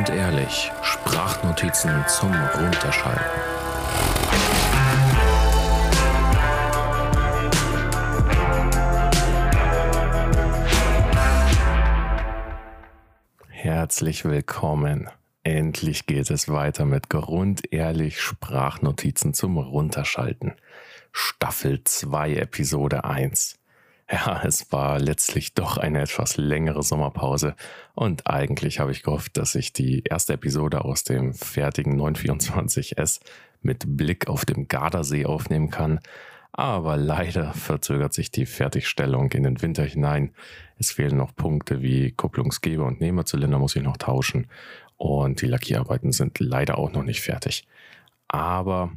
Grundehrlich. Sprachnotizen zum Runterschalten. Herzlich willkommen. Endlich geht es weiter mit Grundehrlich Sprachnotizen zum Runterschalten. Staffel 2, Episode 1. Ja, es war letztlich doch eine etwas längere Sommerpause und eigentlich habe ich gehofft, dass ich die erste Episode aus dem fertigen 924S mit Blick auf dem Gardasee aufnehmen kann. Aber leider verzögert sich die Fertigstellung in den Winter hinein. Es fehlen noch Punkte wie Kupplungsgeber und Nehmerzylinder muss ich noch tauschen und die Lackierarbeiten sind leider auch noch nicht fertig. Aber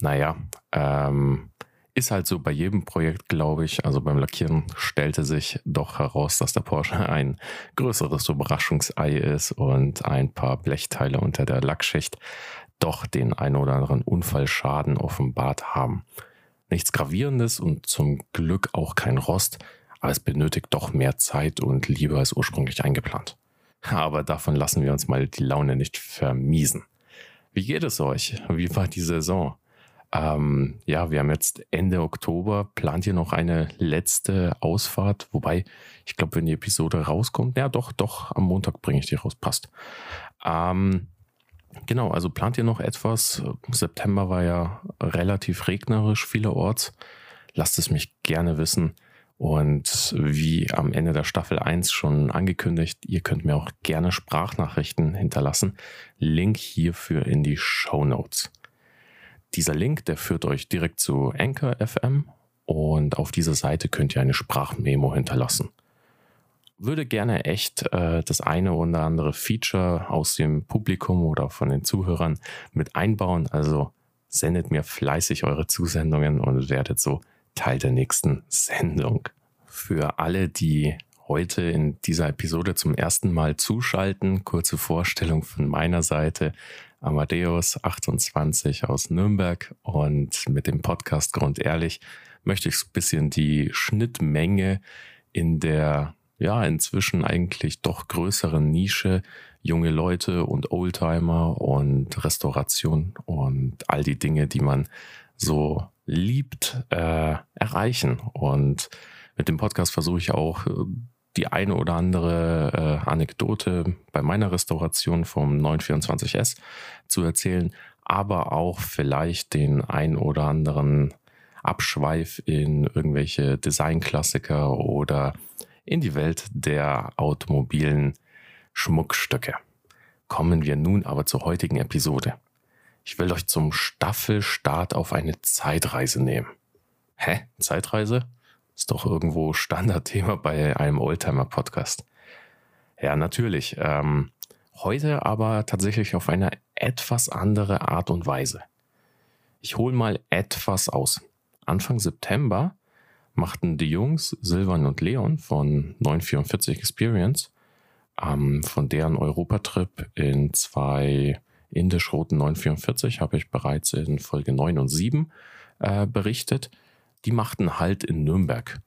naja, ähm, ist halt so bei jedem Projekt, glaube ich. Also beim Lackieren stellte sich doch heraus, dass der Porsche ein größeres Überraschungsei ist und ein paar Blechteile unter der Lackschicht doch den ein oder anderen Unfallschaden offenbart haben. Nichts Gravierendes und zum Glück auch kein Rost, aber es benötigt doch mehr Zeit und Liebe als ursprünglich eingeplant. Aber davon lassen wir uns mal die Laune nicht vermiesen. Wie geht es euch? Wie war die Saison? Ähm, ja, wir haben jetzt Ende Oktober. Plant ihr noch eine letzte Ausfahrt? Wobei, ich glaube, wenn die Episode rauskommt, ja doch, doch, am Montag bringe ich die raus, passt. Ähm, genau, also plant ihr noch etwas? September war ja relativ regnerisch vielerorts. Lasst es mich gerne wissen. Und wie am Ende der Staffel 1 schon angekündigt, ihr könnt mir auch gerne Sprachnachrichten hinterlassen. Link hierfür in die Show Notes. Dieser Link, der führt euch direkt zu Anchor FM und auf dieser Seite könnt ihr eine Sprachmemo hinterlassen. Würde gerne echt äh, das eine oder andere Feature aus dem Publikum oder von den Zuhörern mit einbauen. Also sendet mir fleißig eure Zusendungen und werdet so Teil der nächsten Sendung. Für alle, die heute in dieser Episode zum ersten Mal zuschalten, kurze Vorstellung von meiner Seite. Amadeus 28 aus Nürnberg und mit dem Podcast Grundehrlich möchte ich so ein bisschen die Schnittmenge in der ja inzwischen eigentlich doch größeren Nische junge Leute und Oldtimer und Restauration und all die Dinge, die man so liebt, äh, erreichen. Und mit dem Podcast versuche ich auch die eine oder andere äh, Anekdote bei meiner Restauration vom 924S zu erzählen, aber auch vielleicht den ein oder anderen Abschweif in irgendwelche Designklassiker oder in die Welt der automobilen Schmuckstücke. Kommen wir nun aber zur heutigen Episode. Ich will euch zum Staffelstart auf eine Zeitreise nehmen. Hä? Zeitreise? Ist doch irgendwo Standardthema bei einem Oldtimer-Podcast. Ja, natürlich. Ähm, heute aber tatsächlich auf eine etwas andere Art und Weise. Ich hole mal etwas aus. Anfang September machten die Jungs Silvan und Leon von 944 Experience ähm, von deren Europatrip in zwei indisch-roten 944 habe ich bereits in Folge 9 und 7 äh, berichtet die machten halt in Nürnberg.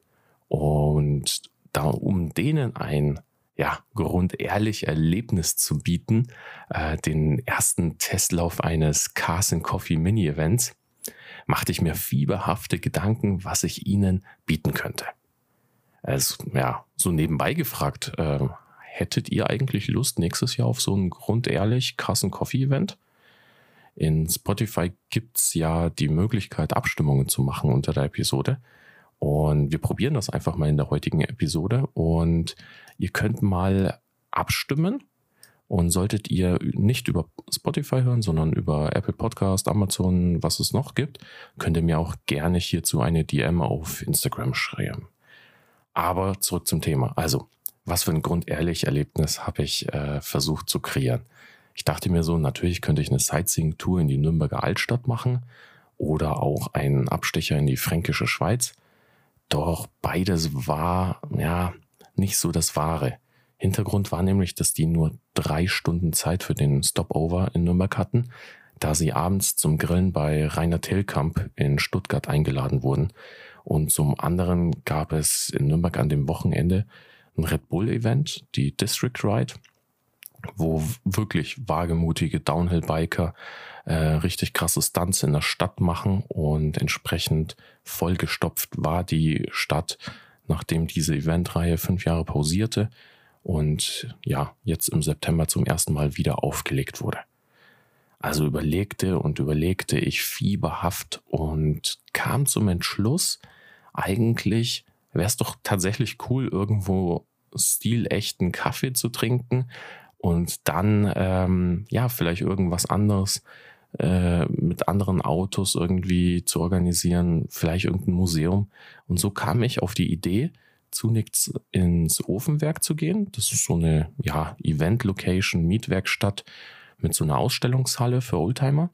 Und da, um denen ein ja, grundehrlich Erlebnis zu bieten, äh, den ersten Testlauf eines Cars and Coffee Mini-Events, machte ich mir fieberhafte Gedanken, was ich ihnen bieten könnte. Also, ja, so nebenbei gefragt, äh, hättet ihr eigentlich Lust nächstes Jahr auf so ein grundehrlich Cars and Coffee Event? In Spotify gibt es ja die Möglichkeit, Abstimmungen zu machen unter der Episode. Und wir probieren das einfach mal in der heutigen Episode. Und ihr könnt mal abstimmen. Und solltet ihr nicht über Spotify hören, sondern über Apple Podcast, Amazon, was es noch gibt, könnt ihr mir auch gerne hierzu eine DM auf Instagram schreiben. Aber zurück zum Thema. Also, was für ein grundehrlich Erlebnis habe ich äh, versucht zu kreieren? Ich dachte mir so, natürlich könnte ich eine Sightseeing-Tour in die Nürnberger Altstadt machen oder auch einen Abstecher in die fränkische Schweiz. Doch beides war, ja, nicht so das Wahre. Hintergrund war nämlich, dass die nur drei Stunden Zeit für den Stopover in Nürnberg hatten, da sie abends zum Grillen bei Rainer Tillkamp in Stuttgart eingeladen wurden. Und zum anderen gab es in Nürnberg an dem Wochenende ein Red Bull Event, die District Ride wo wirklich wagemutige Downhill-Biker äh, richtig krasse Stunts in der Stadt machen und entsprechend vollgestopft war die Stadt, nachdem diese Eventreihe fünf Jahre pausierte und ja, jetzt im September zum ersten Mal wieder aufgelegt wurde. Also überlegte und überlegte ich fieberhaft und kam zum Entschluss, eigentlich wäre es doch tatsächlich cool, irgendwo stilechten Kaffee zu trinken und dann ähm, ja vielleicht irgendwas anderes äh, mit anderen Autos irgendwie zu organisieren, vielleicht irgendein Museum. Und so kam ich auf die Idee, zunächst ins Ofenwerk zu gehen. Das ist so eine ja, Event-Location, Mietwerkstatt mit so einer Ausstellungshalle für Oldtimer.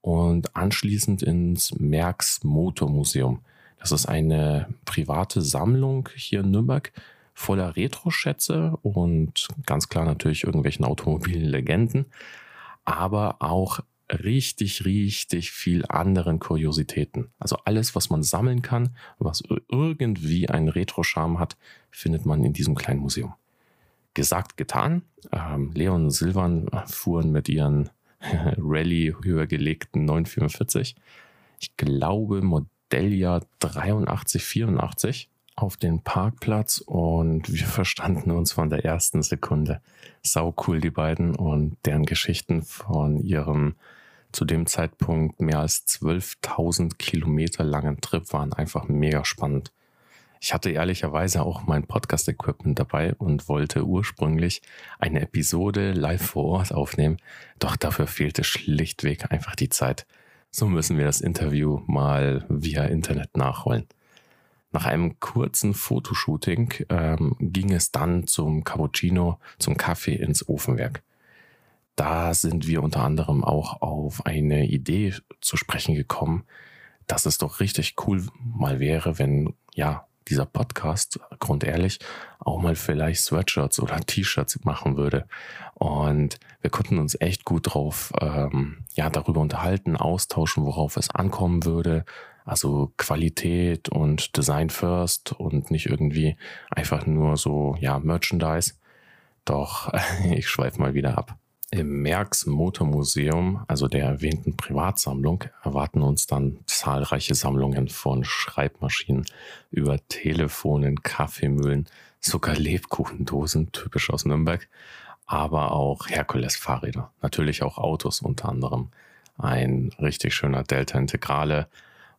Und anschließend ins Merks Motormuseum. Das ist eine private Sammlung hier in Nürnberg voller Retro-Schätze und ganz klar natürlich irgendwelchen automobilen Legenden, aber auch richtig, richtig viel anderen Kuriositäten. Also alles, was man sammeln kann, was irgendwie einen Retro-Charme hat, findet man in diesem kleinen Museum. Gesagt, getan. Ähm, Leon und Silvan fuhren mit ihren Rallye höher gelegten 944. Ich glaube Modelljahr 83, 84 auf den Parkplatz und wir verstanden uns von der ersten Sekunde. Sau cool, die beiden und deren Geschichten von ihrem zu dem Zeitpunkt mehr als 12.000 Kilometer langen Trip waren einfach mega spannend. Ich hatte ehrlicherweise auch mein Podcast-Equipment dabei und wollte ursprünglich eine Episode live vor Ort aufnehmen, doch dafür fehlte schlichtweg einfach die Zeit. So müssen wir das Interview mal via Internet nachholen. Nach einem kurzen Fotoshooting ähm, ging es dann zum Cappuccino, zum Kaffee ins Ofenwerk. Da sind wir unter anderem auch auf eine Idee zu sprechen gekommen, dass es doch richtig cool mal wäre, wenn ja dieser Podcast, grundehrlich, auch mal vielleicht Sweatshirts oder T-Shirts machen würde. Und wir konnten uns echt gut drauf, ähm, ja, darüber unterhalten, austauschen, worauf es ankommen würde, also Qualität und Design first und nicht irgendwie einfach nur so, ja, Merchandise. Doch ich schweife mal wieder ab. Im Merks Motormuseum, also der erwähnten Privatsammlung, erwarten uns dann zahlreiche Sammlungen von Schreibmaschinen über Telefonen, Kaffeemühlen, sogar Lebkuchendosen, typisch aus Nürnberg, aber auch Herkules-Fahrräder, natürlich auch Autos unter anderem. Ein richtig schöner Delta Integrale,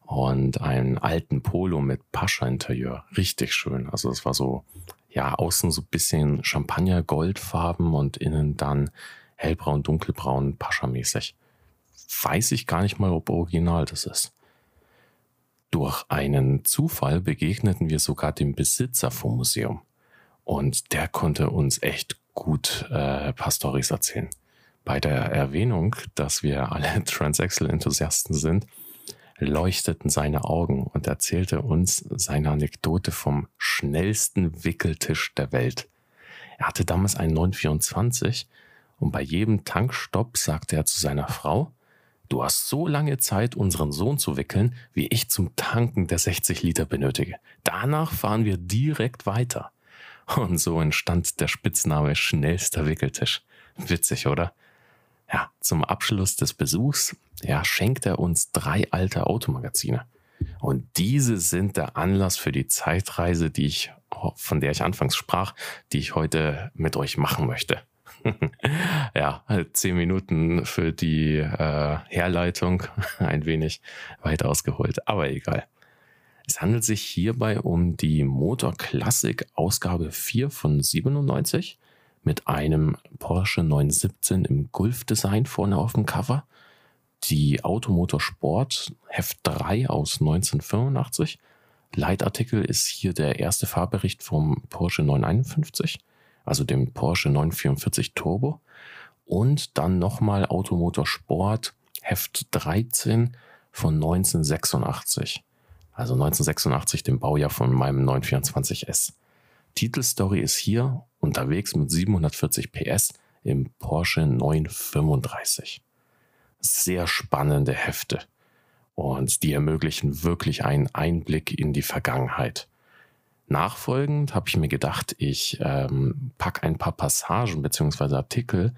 und einen alten Polo mit Pascha-Interieur. Richtig schön. Also es war so, ja, außen so bisschen Champagner-Goldfarben und innen dann hellbraun, dunkelbraun, Pascha-mäßig. Weiß ich gar nicht mal, ob original das ist. Durch einen Zufall begegneten wir sogar dem Besitzer vom Museum. Und der konnte uns echt gut äh, paar Storys erzählen. Bei der Erwähnung, dass wir alle Transaxle-Enthusiasten sind, leuchteten seine Augen und erzählte uns seine Anekdote vom schnellsten Wickeltisch der Welt. Er hatte damals einen 924 und bei jedem Tankstopp sagte er zu seiner Frau, Du hast so lange Zeit, unseren Sohn zu wickeln, wie ich zum Tanken der 60 Liter benötige. Danach fahren wir direkt weiter. Und so entstand der Spitzname schnellster Wickeltisch. Witzig, oder? Ja, zum Abschluss des Besuchs ja, schenkt er uns drei alte Automagazine. Und diese sind der Anlass für die Zeitreise, die ich, von der ich anfangs sprach, die ich heute mit euch machen möchte. ja, zehn Minuten für die äh, Herleitung, ein wenig weit ausgeholt, aber egal. Es handelt sich hierbei um die Motor Classic Ausgabe 4 von 97 mit einem Porsche 917 im Gulf-Design vorne auf dem Cover, die Automotor Sport Heft 3 aus 1985. Leitartikel ist hier der erste Fahrbericht vom Porsche 951, also dem Porsche 944 Turbo. Und dann nochmal Automotor Sport Heft 13 von 1986. Also 1986, dem Baujahr von meinem 924S. Titelstory ist hier unterwegs mit 740 PS im Porsche 935. Sehr spannende Hefte und die ermöglichen wirklich einen Einblick in die Vergangenheit. Nachfolgend habe ich mir gedacht, ich ähm, packe ein paar Passagen beziehungsweise Artikel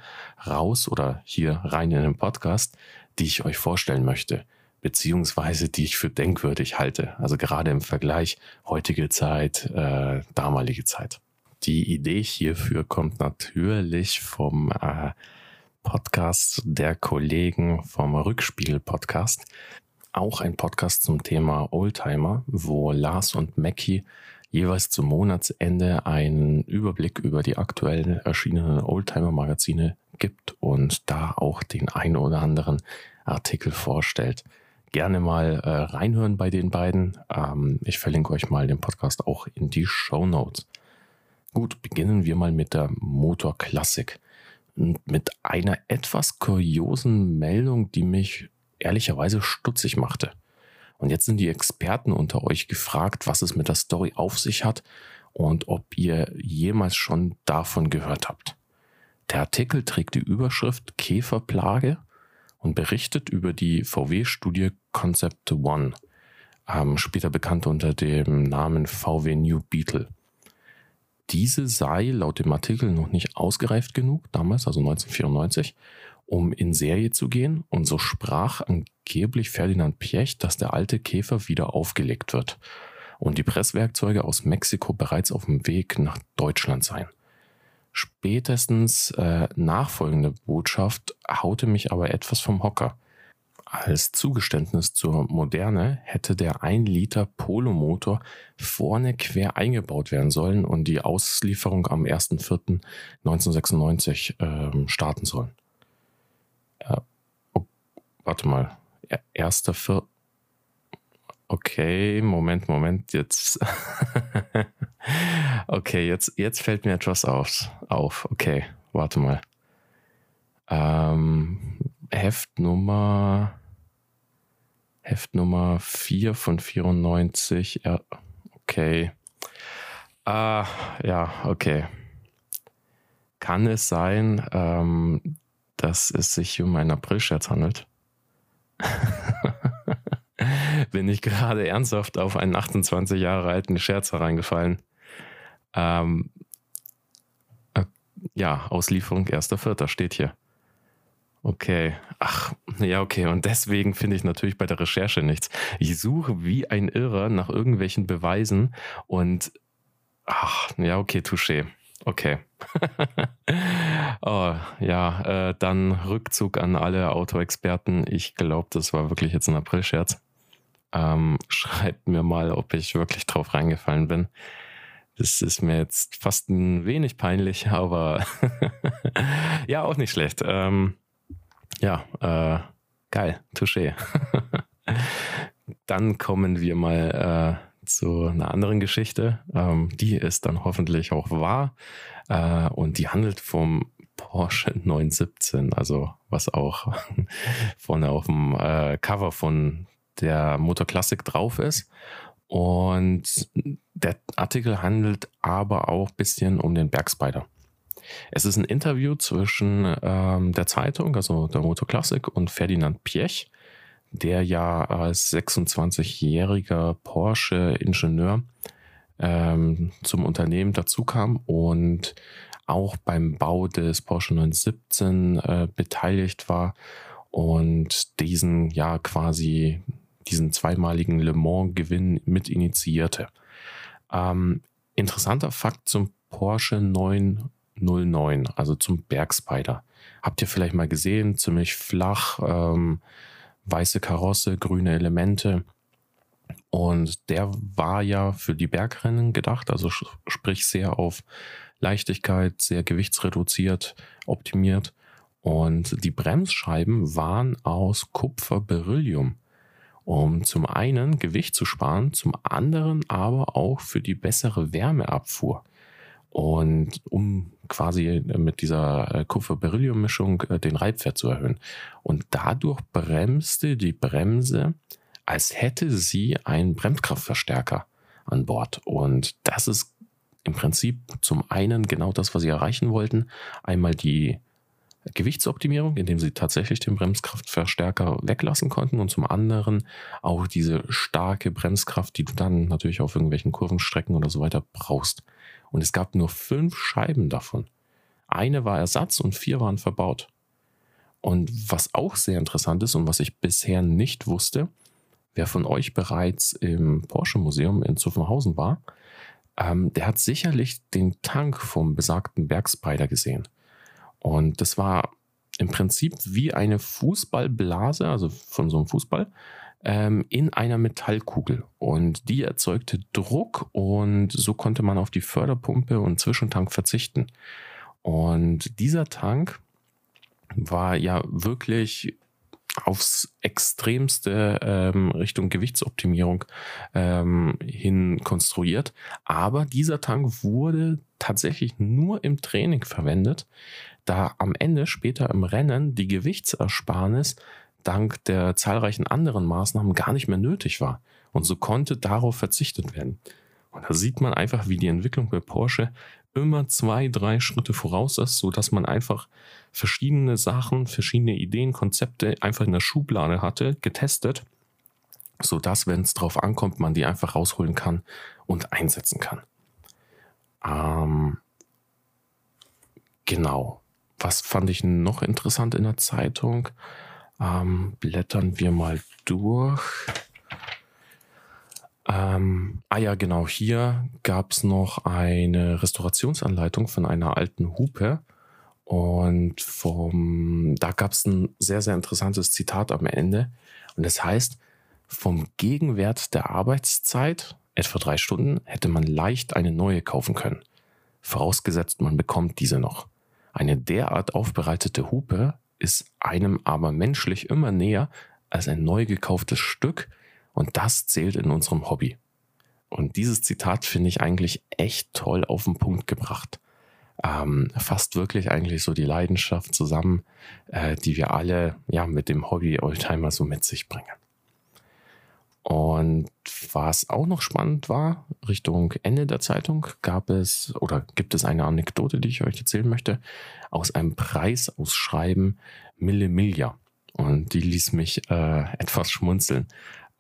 raus oder hier rein in den Podcast, die ich euch vorstellen möchte, beziehungsweise die ich für denkwürdig halte. Also gerade im Vergleich heutige Zeit, äh, damalige Zeit. Die Idee hierfür kommt natürlich vom äh, Podcast der Kollegen vom Rückspiegel-Podcast. Auch ein Podcast zum Thema Oldtimer, wo Lars und Mackie jeweils zum Monatsende einen Überblick über die aktuell erschienenen Oldtimer-Magazine gibt und da auch den ein oder anderen Artikel vorstellt. Gerne mal äh, reinhören bei den beiden. Ähm, ich verlinke euch mal den Podcast auch in die Show Notes. Gut, beginnen wir mal mit der Motorklassik mit einer etwas kuriosen Meldung, die mich ehrlicherweise stutzig machte. Und jetzt sind die Experten unter euch gefragt, was es mit der Story auf sich hat und ob ihr jemals schon davon gehört habt. Der Artikel trägt die Überschrift Käferplage und berichtet über die VW-Studie Concept One, ähm, später bekannt unter dem Namen VW New Beetle. Diese sei laut dem Artikel noch nicht ausgereift genug, damals, also 1994, um in Serie zu gehen. Und so sprach angeblich Ferdinand Piech, dass der alte Käfer wieder aufgelegt wird und die Presswerkzeuge aus Mexiko bereits auf dem Weg nach Deutschland seien. Spätestens äh, nachfolgende Botschaft haute mich aber etwas vom Hocker. Als Zugeständnis zur Moderne hätte der 1 Liter Polomotor vorne quer eingebaut werden sollen und die Auslieferung am 1.4.1996 äh, starten sollen. Äh, oh, warte mal. Erster Vier. Okay, Moment, Moment, jetzt. okay, jetzt, jetzt fällt mir etwas auf. auf. Okay, warte mal. Ähm, Heftnummer Heftnummer 4 von 94. Ja, okay. Ah, ja, okay. Kann es sein, ähm, dass es sich um einen Aprilscherz handelt? Bin ich gerade ernsthaft auf einen 28 Jahre alten Scherz hereingefallen? Ähm, äh, ja, Auslieferung 1.4. steht hier. Okay. Ach, ja, okay. Und deswegen finde ich natürlich bei der Recherche nichts. Ich suche wie ein Irrer nach irgendwelchen Beweisen und ach, ja, okay, touché. Okay. oh, ja, äh, dann Rückzug an alle Autoexperten. Ich glaube, das war wirklich jetzt ein Aprilscherz. Ähm, schreibt mir mal, ob ich wirklich drauf reingefallen bin. Das ist mir jetzt fast ein wenig peinlich, aber ja, auch nicht schlecht. Ähm, ja, äh, geil, touché. dann kommen wir mal äh, zu einer anderen Geschichte. Ähm, die ist dann hoffentlich auch wahr äh, und die handelt vom Porsche 917, also was auch vorne auf dem äh, Cover von der Motor Classic drauf ist. Und der Artikel handelt aber auch ein bisschen um den Bergspider. Es ist ein Interview zwischen ähm, der Zeitung, also der Motor Classic, und Ferdinand Piech, der ja als 26-jähriger Porsche-Ingenieur ähm, zum Unternehmen dazu kam und auch beim Bau des Porsche 917 äh, beteiligt war und diesen ja quasi diesen zweimaligen Le Mans-Gewinn mit initiierte. Ähm, interessanter Fakt zum Porsche 9 09, also zum Bergspider. Habt ihr vielleicht mal gesehen, ziemlich flach, ähm, weiße Karosse, grüne Elemente. Und der war ja für die Bergrennen gedacht, also sprich sehr auf Leichtigkeit, sehr gewichtsreduziert, optimiert. Und die Bremsscheiben waren aus Kupferberyllium, um zum einen Gewicht zu sparen, zum anderen aber auch für die bessere Wärmeabfuhr. Und um quasi mit dieser äh, Kupfer-Beryllium-Mischung äh, den Reibwert zu erhöhen. Und dadurch bremste die Bremse, als hätte sie einen Bremskraftverstärker an Bord. Und das ist im Prinzip zum einen genau das, was sie erreichen wollten. Einmal die Gewichtsoptimierung, indem sie tatsächlich den Bremskraftverstärker weglassen konnten und zum anderen auch diese starke Bremskraft, die du dann natürlich auf irgendwelchen Kurvenstrecken oder so weiter brauchst. Und es gab nur fünf Scheiben davon. Eine war Ersatz und vier waren verbaut. Und was auch sehr interessant ist und was ich bisher nicht wusste, wer von euch bereits im Porsche Museum in Zuffenhausen war, ähm, der hat sicherlich den Tank vom besagten Bergspider gesehen. Und das war im Prinzip wie eine Fußballblase, also von so einem Fußball, ähm, in einer Metallkugel. Und die erzeugte Druck und so konnte man auf die Förderpumpe und Zwischentank verzichten. Und dieser Tank war ja wirklich aufs Extremste ähm, Richtung Gewichtsoptimierung ähm, hin konstruiert. Aber dieser Tank wurde tatsächlich nur im Training verwendet, da am Ende später im Rennen die Gewichtsersparnis dank der zahlreichen anderen Maßnahmen gar nicht mehr nötig war. Und so konnte darauf verzichtet werden. Und da sieht man einfach, wie die Entwicklung bei Porsche immer zwei, drei Schritte voraus ist, so dass man einfach verschiedene Sachen, verschiedene Ideen, Konzepte einfach in der Schublade hatte, getestet, so dass, wenn es drauf ankommt, man die einfach rausholen kann und einsetzen kann. Ähm, genau. Was fand ich noch interessant in der Zeitung? Ähm, blättern wir mal durch. Ähm, ah ja, genau, hier gab es noch eine Restaurationsanleitung von einer alten Hupe. Und vom, da gab es ein sehr, sehr interessantes Zitat am Ende. Und das heißt, vom Gegenwert der Arbeitszeit, etwa drei Stunden, hätte man leicht eine neue kaufen können. Vorausgesetzt, man bekommt diese noch. Eine derart aufbereitete Hupe ist einem aber menschlich immer näher als ein neu gekauftes Stück, und das zählt in unserem Hobby. Und dieses Zitat finde ich eigentlich echt toll auf den Punkt gebracht. Ähm, fasst wirklich eigentlich so die Leidenschaft zusammen, äh, die wir alle ja mit dem Hobby Oldtimer so mit sich bringen. Und was auch noch spannend war, Richtung Ende der Zeitung gab es oder gibt es eine Anekdote, die ich euch erzählen möchte, aus einem Preisausschreiben Mille Miglia. Und die ließ mich äh, etwas schmunzeln.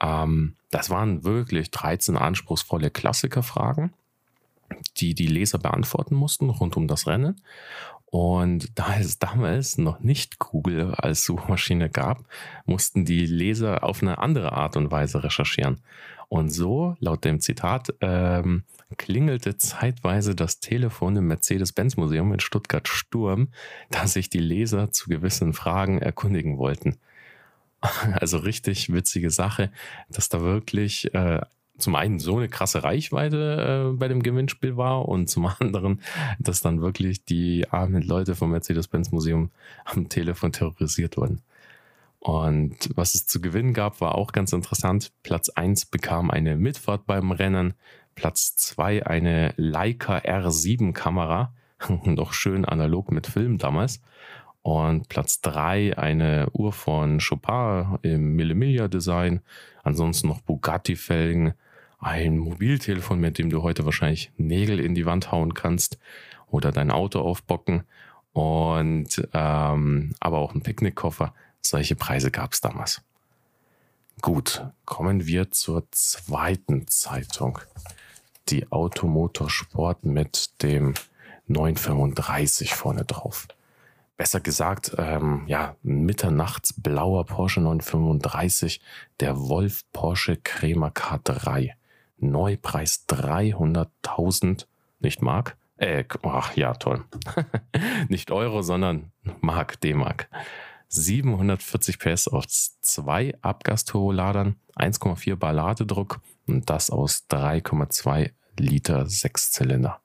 Ähm, das waren wirklich 13 anspruchsvolle Klassikerfragen, die die Leser beantworten mussten rund um das Rennen. Und da es damals noch nicht Google als Suchmaschine gab, mussten die Leser auf eine andere Art und Weise recherchieren. Und so, laut dem Zitat, ähm, klingelte zeitweise das Telefon im Mercedes-Benz-Museum in Stuttgart Sturm, da sich die Leser zu gewissen Fragen erkundigen wollten. Also richtig witzige Sache, dass da wirklich äh, zum einen so eine krasse Reichweite äh, bei dem Gewinnspiel war und zum anderen, dass dann wirklich die armen Leute vom Mercedes-Benz Museum am Telefon terrorisiert wurden. Und was es zu gewinnen gab, war auch ganz interessant. Platz 1 bekam eine Mitfahrt beim Rennen, Platz 2 eine Leica R7 Kamera, noch schön analog mit Film damals. Und Platz 3 eine Uhr von Chopin im Millimiglia Design. Ansonsten noch Bugatti-Felgen. Ein Mobiltelefon, mit dem du heute wahrscheinlich Nägel in die Wand hauen kannst oder dein Auto aufbocken. Und ähm, aber auch ein Picknickkoffer. Solche Preise gab es damals. Gut, kommen wir zur zweiten Zeitung. Die Automotorsport mit dem 935 vorne drauf besser gesagt, ähm, ja, mitternachtsblauer Porsche 935, der Wolf Porsche Crema K3. Neupreis 300.000, nicht Mark? Äh, ach ja, toll. nicht Euro, sondern Mark, D-Mark. 740 PS auf zwei Abgasturbolader, 1,4 Bar Ladedruck und das aus 3,2 Liter Sechszylinder.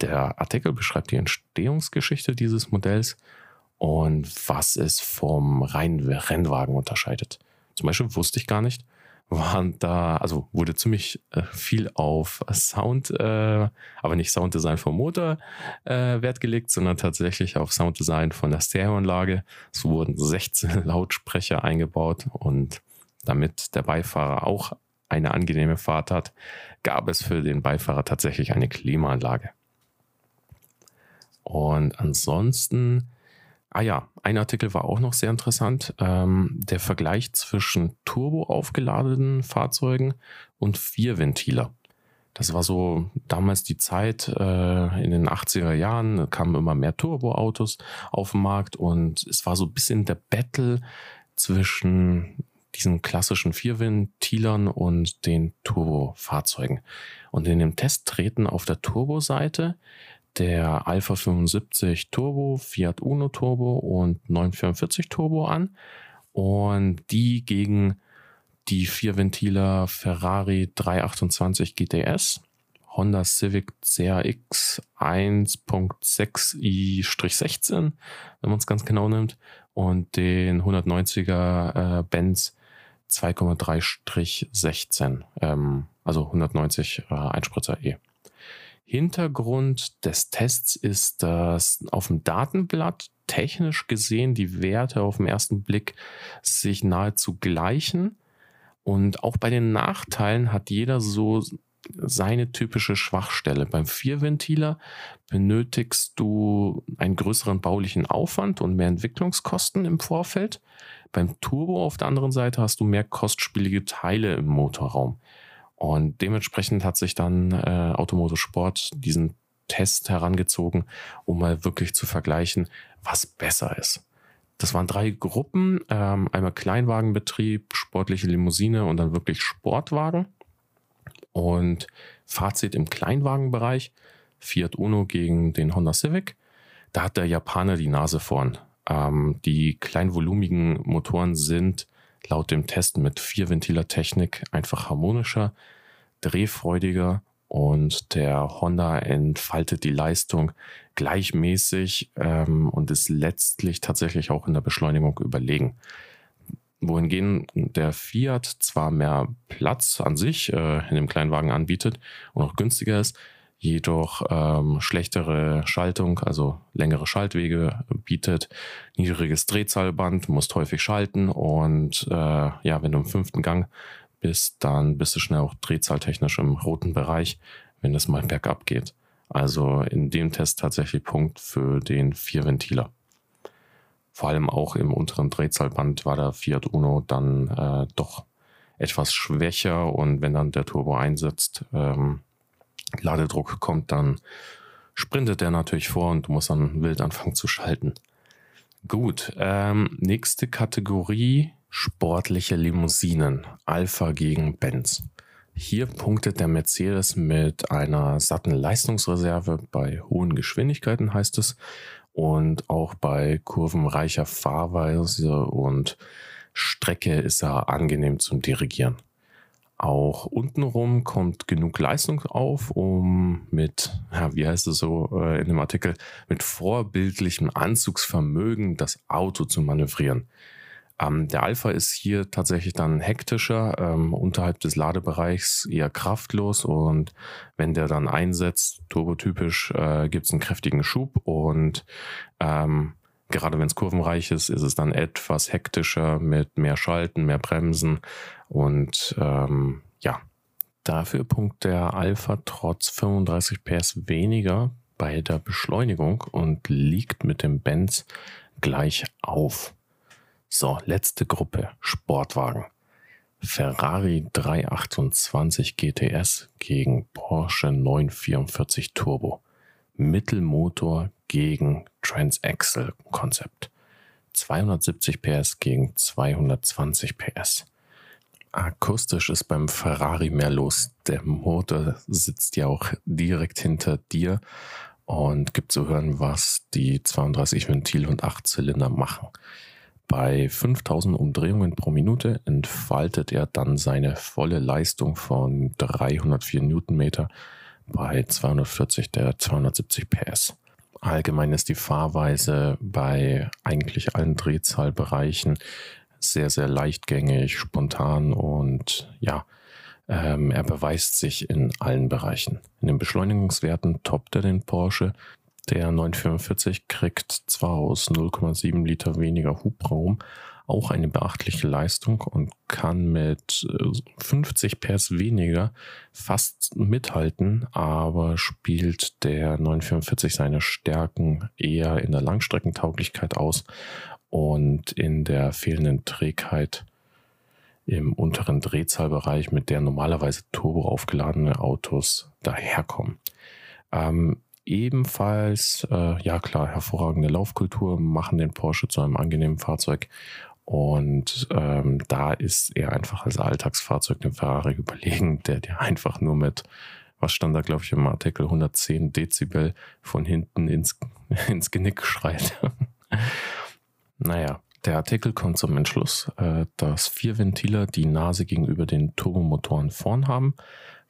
Der Artikel beschreibt die Entstehungsgeschichte dieses Modells und was es vom reinen Rennwagen unterscheidet. Zum Beispiel wusste ich gar nicht, waren da, also wurde ziemlich äh, viel auf Sound, äh, aber nicht Sounddesign vom Motor äh, Wert gelegt, sondern tatsächlich auf Sounddesign von der Stereoanlage. Es wurden 16 Lautsprecher eingebaut und damit der Beifahrer auch eine angenehme Fahrt hat, gab es für den Beifahrer tatsächlich eine Klimaanlage. Und ansonsten Ah ja, ein Artikel war auch noch sehr interessant. Ähm, der Vergleich zwischen turbo aufgeladenen Fahrzeugen und Vierventiler. Das war so damals die Zeit äh, in den 80er Jahren, kamen immer mehr Turboautos auf den Markt und es war so ein bisschen der Battle zwischen diesen klassischen Vierventilern und den Turbofahrzeugen. Und in dem Test treten auf der Turbo-Seite der Alpha 75 Turbo, Fiat Uno Turbo und 944 Turbo an. Und die gegen die Vierventiler Ferrari 328 GTS, Honda Civic CRX 1.6i-16, wenn man es ganz genau nimmt, und den 190er äh, Benz 2,3-16, ähm, also 190 äh, Einspritzer E. Hintergrund des Tests ist, dass auf dem Datenblatt technisch gesehen die Werte auf den ersten Blick sich nahezu gleichen. Und auch bei den Nachteilen hat jeder so seine typische Schwachstelle. Beim Vierventiler benötigst du einen größeren baulichen Aufwand und mehr Entwicklungskosten im Vorfeld. Beim Turbo auf der anderen Seite hast du mehr kostspielige Teile im Motorraum. Und dementsprechend hat sich dann äh, Automotive Sport diesen Test herangezogen, um mal wirklich zu vergleichen, was besser ist. Das waren drei Gruppen, ähm, einmal Kleinwagenbetrieb, sportliche Limousine und dann wirklich Sportwagen. Und Fazit im Kleinwagenbereich, Fiat Uno gegen den Honda Civic. Da hat der Japaner die Nase vorn. Ähm, die kleinvolumigen Motoren sind laut dem Test mit Vierventiler-Technik einfach harmonischer, drehfreudiger und der Honda entfaltet die Leistung gleichmäßig ähm, und ist letztlich tatsächlich auch in der Beschleunigung überlegen. Wohingegen der Fiat zwar mehr Platz an sich äh, in dem Kleinwagen anbietet und auch günstiger ist, jedoch ähm, schlechtere Schaltung, also längere Schaltwege bietet, niedriges Drehzahlband, musst häufig schalten und äh, ja, wenn du im fünften Gang bist, dann bist du schnell auch drehzahltechnisch im roten Bereich, wenn es mal bergab geht. Also in dem Test tatsächlich Punkt für den Vierventiler. Vor allem auch im unteren Drehzahlband war der Fiat Uno dann äh, doch etwas schwächer und wenn dann der Turbo einsetzt, ähm, Ladedruck kommt, dann sprintet der natürlich vor und du musst dann wild anfangen zu schalten. Gut, ähm, nächste Kategorie, sportliche Limousinen, Alpha gegen Benz. Hier punktet der Mercedes mit einer satten Leistungsreserve bei hohen Geschwindigkeiten, heißt es, und auch bei kurvenreicher Fahrweise und Strecke ist er angenehm zum Dirigieren. Auch untenrum kommt genug Leistung auf, um mit, ja, wie heißt es so äh, in dem Artikel, mit vorbildlichem Anzugsvermögen das Auto zu manövrieren. Ähm, der Alpha ist hier tatsächlich dann hektischer, ähm, unterhalb des Ladebereichs eher kraftlos und wenn der dann einsetzt, turbotypisch, äh, gibt es einen kräftigen Schub und ähm, gerade wenn es kurvenreich ist, ist es dann etwas hektischer mit mehr Schalten, mehr Bremsen und ähm, ja, dafür punkt der Alpha trotz 35 PS weniger bei der Beschleunigung und liegt mit dem Benz gleich auf. So, letzte Gruppe, Sportwagen. Ferrari 328 GTS gegen Porsche 944 Turbo. Mittelmotor gegen Transaxle Konzept. 270 PS gegen 220 PS. Akustisch ist beim Ferrari mehr los. Der Motor sitzt ja auch direkt hinter dir und gibt zu hören, was die 32 Ventil und 8 Zylinder machen. Bei 5000 Umdrehungen pro Minute entfaltet er dann seine volle Leistung von 304 Newtonmeter bei 240 der 270 PS. Allgemein ist die Fahrweise bei eigentlich allen Drehzahlbereichen sehr, sehr leichtgängig, spontan und ja, ähm, er beweist sich in allen Bereichen. In den Beschleunigungswerten toppt er den Porsche. Der 944 kriegt zwar aus 0,7 Liter weniger Hubraum, auch eine beachtliche Leistung und kann mit 50 äh, PS weniger fast mithalten, aber spielt der 944 seine Stärken eher in der Langstreckentauglichkeit aus und in der fehlenden Trägheit im unteren Drehzahlbereich, mit der normalerweise turbo aufgeladene Autos daherkommen. Ähm, ebenfalls, äh, ja klar, hervorragende Laufkultur machen den Porsche zu einem angenehmen Fahrzeug. Und ähm, da ist er einfach als Alltagsfahrzeug dem Ferrari überlegen, der dir einfach nur mit, was stand da, glaube ich, im Artikel 110 Dezibel von hinten ins, ins Genick schreit. naja, der Artikel kommt zum Entschluss, äh, dass vier Ventiler die Nase gegenüber den Turbomotoren vorn haben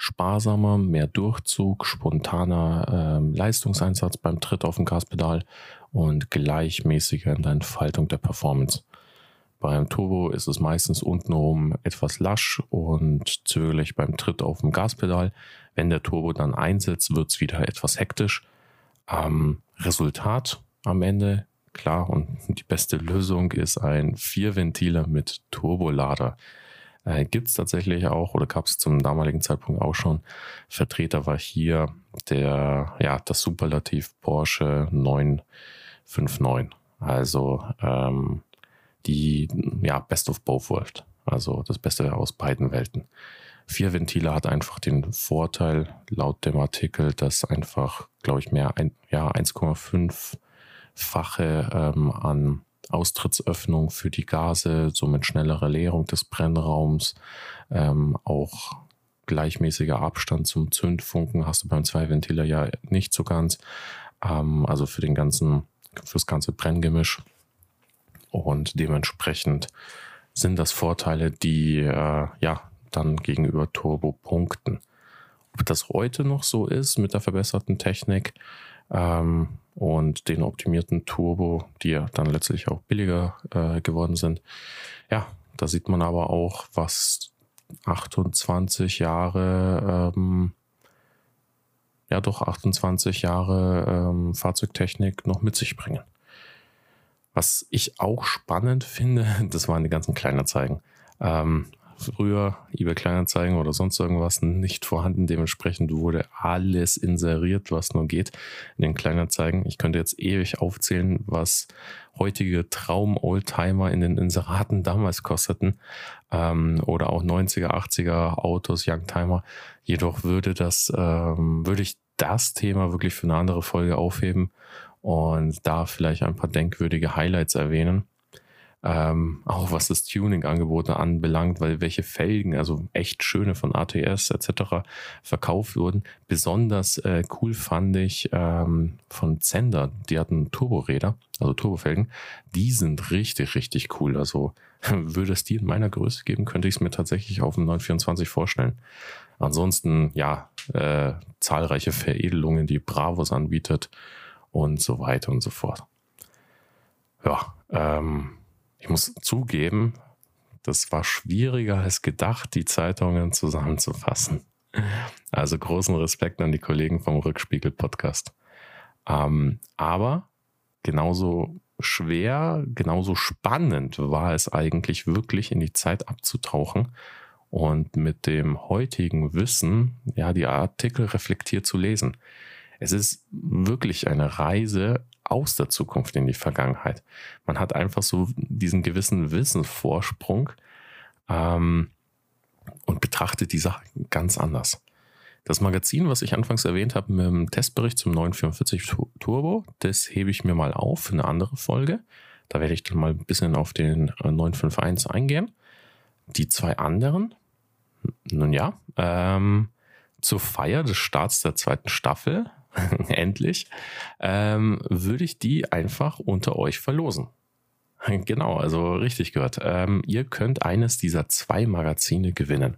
sparsamer, mehr Durchzug, spontaner äh, Leistungseinsatz beim Tritt auf dem Gaspedal und gleichmäßiger in der Entfaltung der Performance. Beim Turbo ist es meistens untenrum etwas lasch und zögerlich beim Tritt auf dem Gaspedal. Wenn der Turbo dann einsetzt, wird es wieder etwas hektisch. Ähm, Resultat am Ende, klar, und die beste Lösung ist ein Vierventiler mit Turbolader. Äh, Gibt es tatsächlich auch oder gab es zum damaligen Zeitpunkt auch schon. Vertreter war hier der, ja, das Superlativ Porsche 959. Also ähm, die ja, Best of Both World. Also das Beste aus beiden Welten. Vier Ventile hat einfach den Vorteil, laut dem Artikel, dass einfach, glaube ich, mehr ein, ja, 1,5-fache ähm, an Austrittsöffnung für die Gase, somit schnellere Leerung des Brennraums, ähm, auch gleichmäßiger Abstand zum Zündfunken hast du beim Zwei-Ventiler ja nicht so ganz. Ähm, also für den ganzen, fürs ganze Brenngemisch. Und dementsprechend sind das Vorteile, die äh, ja dann gegenüber Turbo punkten. Ob das heute noch so ist mit der verbesserten Technik, ähm, und den optimierten Turbo, die ja dann letztlich auch billiger äh, geworden sind. Ja, da sieht man aber auch, was 28 Jahre, ähm, ja doch 28 Jahre ähm, Fahrzeugtechnik noch mit sich bringen. Was ich auch spannend finde, das waren die ganzen Kleinanzeigen. Ähm, früher eBay Kleinanzeigen oder sonst irgendwas nicht vorhanden. Dementsprechend wurde alles inseriert, was nur geht in den Kleinanzeigen. Ich könnte jetzt ewig aufzählen, was heutige Traum-Oldtimer in den Inseraten damals kosteten. Ähm, oder auch 90er, 80er Autos, Youngtimer. Jedoch würde das, ähm, würde ich das Thema wirklich für eine andere Folge aufheben und da vielleicht ein paar denkwürdige Highlights erwähnen ähm, auch was das Tuning-Angebote anbelangt, weil welche Felgen, also echt schöne von ATS etc. verkauft wurden. Besonders äh, cool fand ich ähm, von Zender, die hatten Turboräder, also Turbofelgen. Die sind richtig, richtig cool. Also würde es die in meiner Größe geben, könnte ich es mir tatsächlich auf dem 924 vorstellen. Ansonsten, ja, äh, zahlreiche Veredelungen, die Bravos anbietet und so weiter und so fort. Ja, ähm, ich muss zugeben, das war schwieriger als gedacht, die Zeitungen zusammenzufassen. Also großen Respekt an die Kollegen vom Rückspiegel Podcast. Ähm, aber genauso schwer, genauso spannend war es eigentlich wirklich in die Zeit abzutauchen und mit dem heutigen Wissen, ja, die Artikel reflektiert zu lesen. Es ist wirklich eine Reise aus der Zukunft in die Vergangenheit. Man hat einfach so diesen gewissen Wissensvorsprung ähm, und betrachtet die Sache ganz anders. Das Magazin, was ich anfangs erwähnt habe mit dem Testbericht zum 944 Turbo, das hebe ich mir mal auf für eine andere Folge. Da werde ich dann mal ein bisschen auf den 951 äh, eingehen. Die zwei anderen, nun ja, ähm, zur Feier des Starts der zweiten Staffel endlich, ähm, würde ich die einfach unter euch verlosen. Genau, also richtig gehört. Ähm, ihr könnt eines dieser zwei Magazine gewinnen.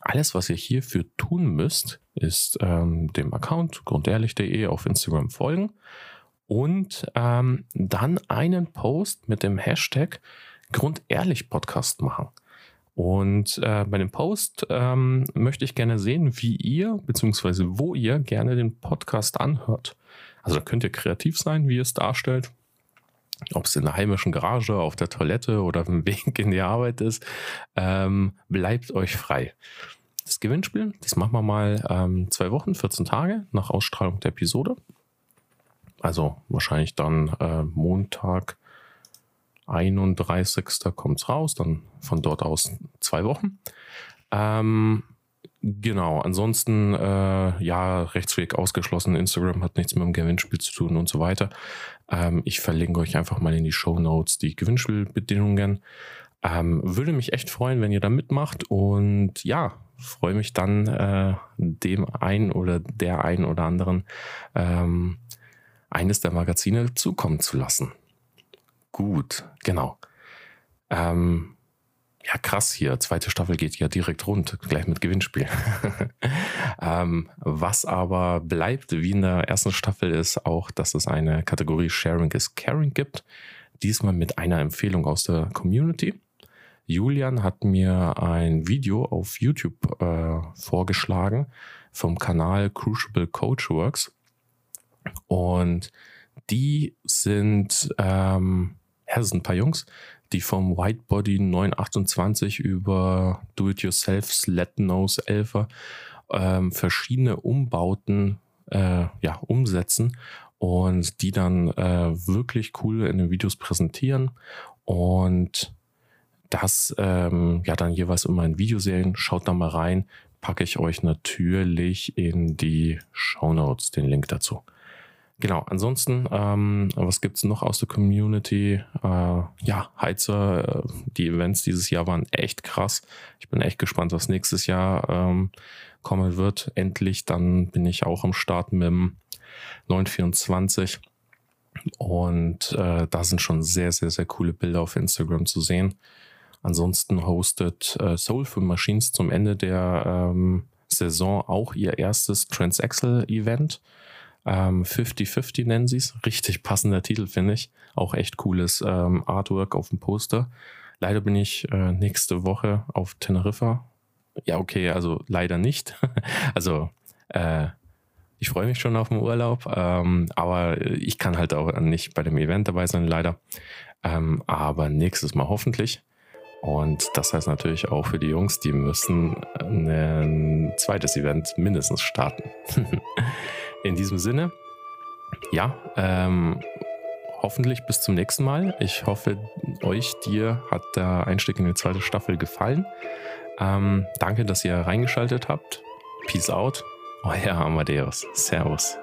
Alles, was ihr hierfür tun müsst, ist ähm, dem Account grundehrlich.de auf Instagram folgen und ähm, dann einen Post mit dem Hashtag Grundehrlich Podcast machen. Und äh, bei dem Post ähm, möchte ich gerne sehen, wie ihr, beziehungsweise wo ihr gerne den Podcast anhört. Also da könnt ihr kreativ sein, wie ihr es darstellt. ob es in der heimischen Garage, auf der Toilette oder auf dem Weg in die Arbeit ist, ähm, bleibt euch frei. Das Gewinnspiel, das machen wir mal ähm, zwei Wochen, 14 Tage nach Ausstrahlung der Episode. Also wahrscheinlich dann äh, Montag, 31. kommt es raus, dann von dort aus zwei Wochen. Ähm, genau, ansonsten äh, ja, Rechtsweg ausgeschlossen. Instagram hat nichts mit dem Gewinnspiel zu tun und so weiter. Ähm, ich verlinke euch einfach mal in die Show Notes die Gewinnspielbedingungen. Ähm, würde mich echt freuen, wenn ihr da mitmacht und ja, freue mich dann äh, dem einen oder der einen oder anderen ähm, eines der Magazine zukommen zu lassen. Gut, genau. Ähm, ja, krass hier. Zweite Staffel geht ja direkt rund, gleich mit Gewinnspiel. ähm, was aber bleibt, wie in der ersten Staffel, ist auch, dass es eine Kategorie Sharing is Caring gibt. Diesmal mit einer Empfehlung aus der Community. Julian hat mir ein Video auf YouTube äh, vorgeschlagen vom Kanal Crucible Coachworks. Und die sind ähm, das sind ein paar Jungs, die vom Whitebody 928 über Do-It-Yourself Sled Nose 11 ähm, verschiedene Umbauten äh, ja, umsetzen und die dann äh, wirklich cool in den Videos präsentieren und das ähm, ja dann jeweils in Videoserien. Schaut da mal rein, packe ich euch natürlich in die Show Notes den Link dazu. Genau, ansonsten, ähm, was gibt's noch aus der Community? Äh, ja, Heizer, äh, die Events dieses Jahr waren echt krass. Ich bin echt gespannt, was nächstes Jahr ähm, kommen wird. Endlich, dann bin ich auch am Start mit dem 924. Und äh, da sind schon sehr, sehr, sehr coole Bilder auf Instagram zu sehen. Ansonsten hostet äh, Soulful Machines zum Ende der ähm, Saison auch ihr erstes Transaxle-Event. 50-50 ähm, nennen sie es. Richtig passender Titel, finde ich. Auch echt cooles ähm, Artwork auf dem Poster. Leider bin ich äh, nächste Woche auf Teneriffa. Ja, okay, also leider nicht. also, äh, ich freue mich schon auf den Urlaub, ähm, aber ich kann halt auch nicht bei dem Event dabei sein, leider. Ähm, aber nächstes Mal hoffentlich. Und das heißt natürlich auch für die Jungs, die müssen ein zweites Event mindestens starten. In diesem Sinne, ja, ähm, hoffentlich bis zum nächsten Mal. Ich hoffe, euch, dir hat der Einstieg in die zweite Staffel gefallen. Ähm, danke, dass ihr reingeschaltet habt. Peace out. Euer Amadeus. Servus.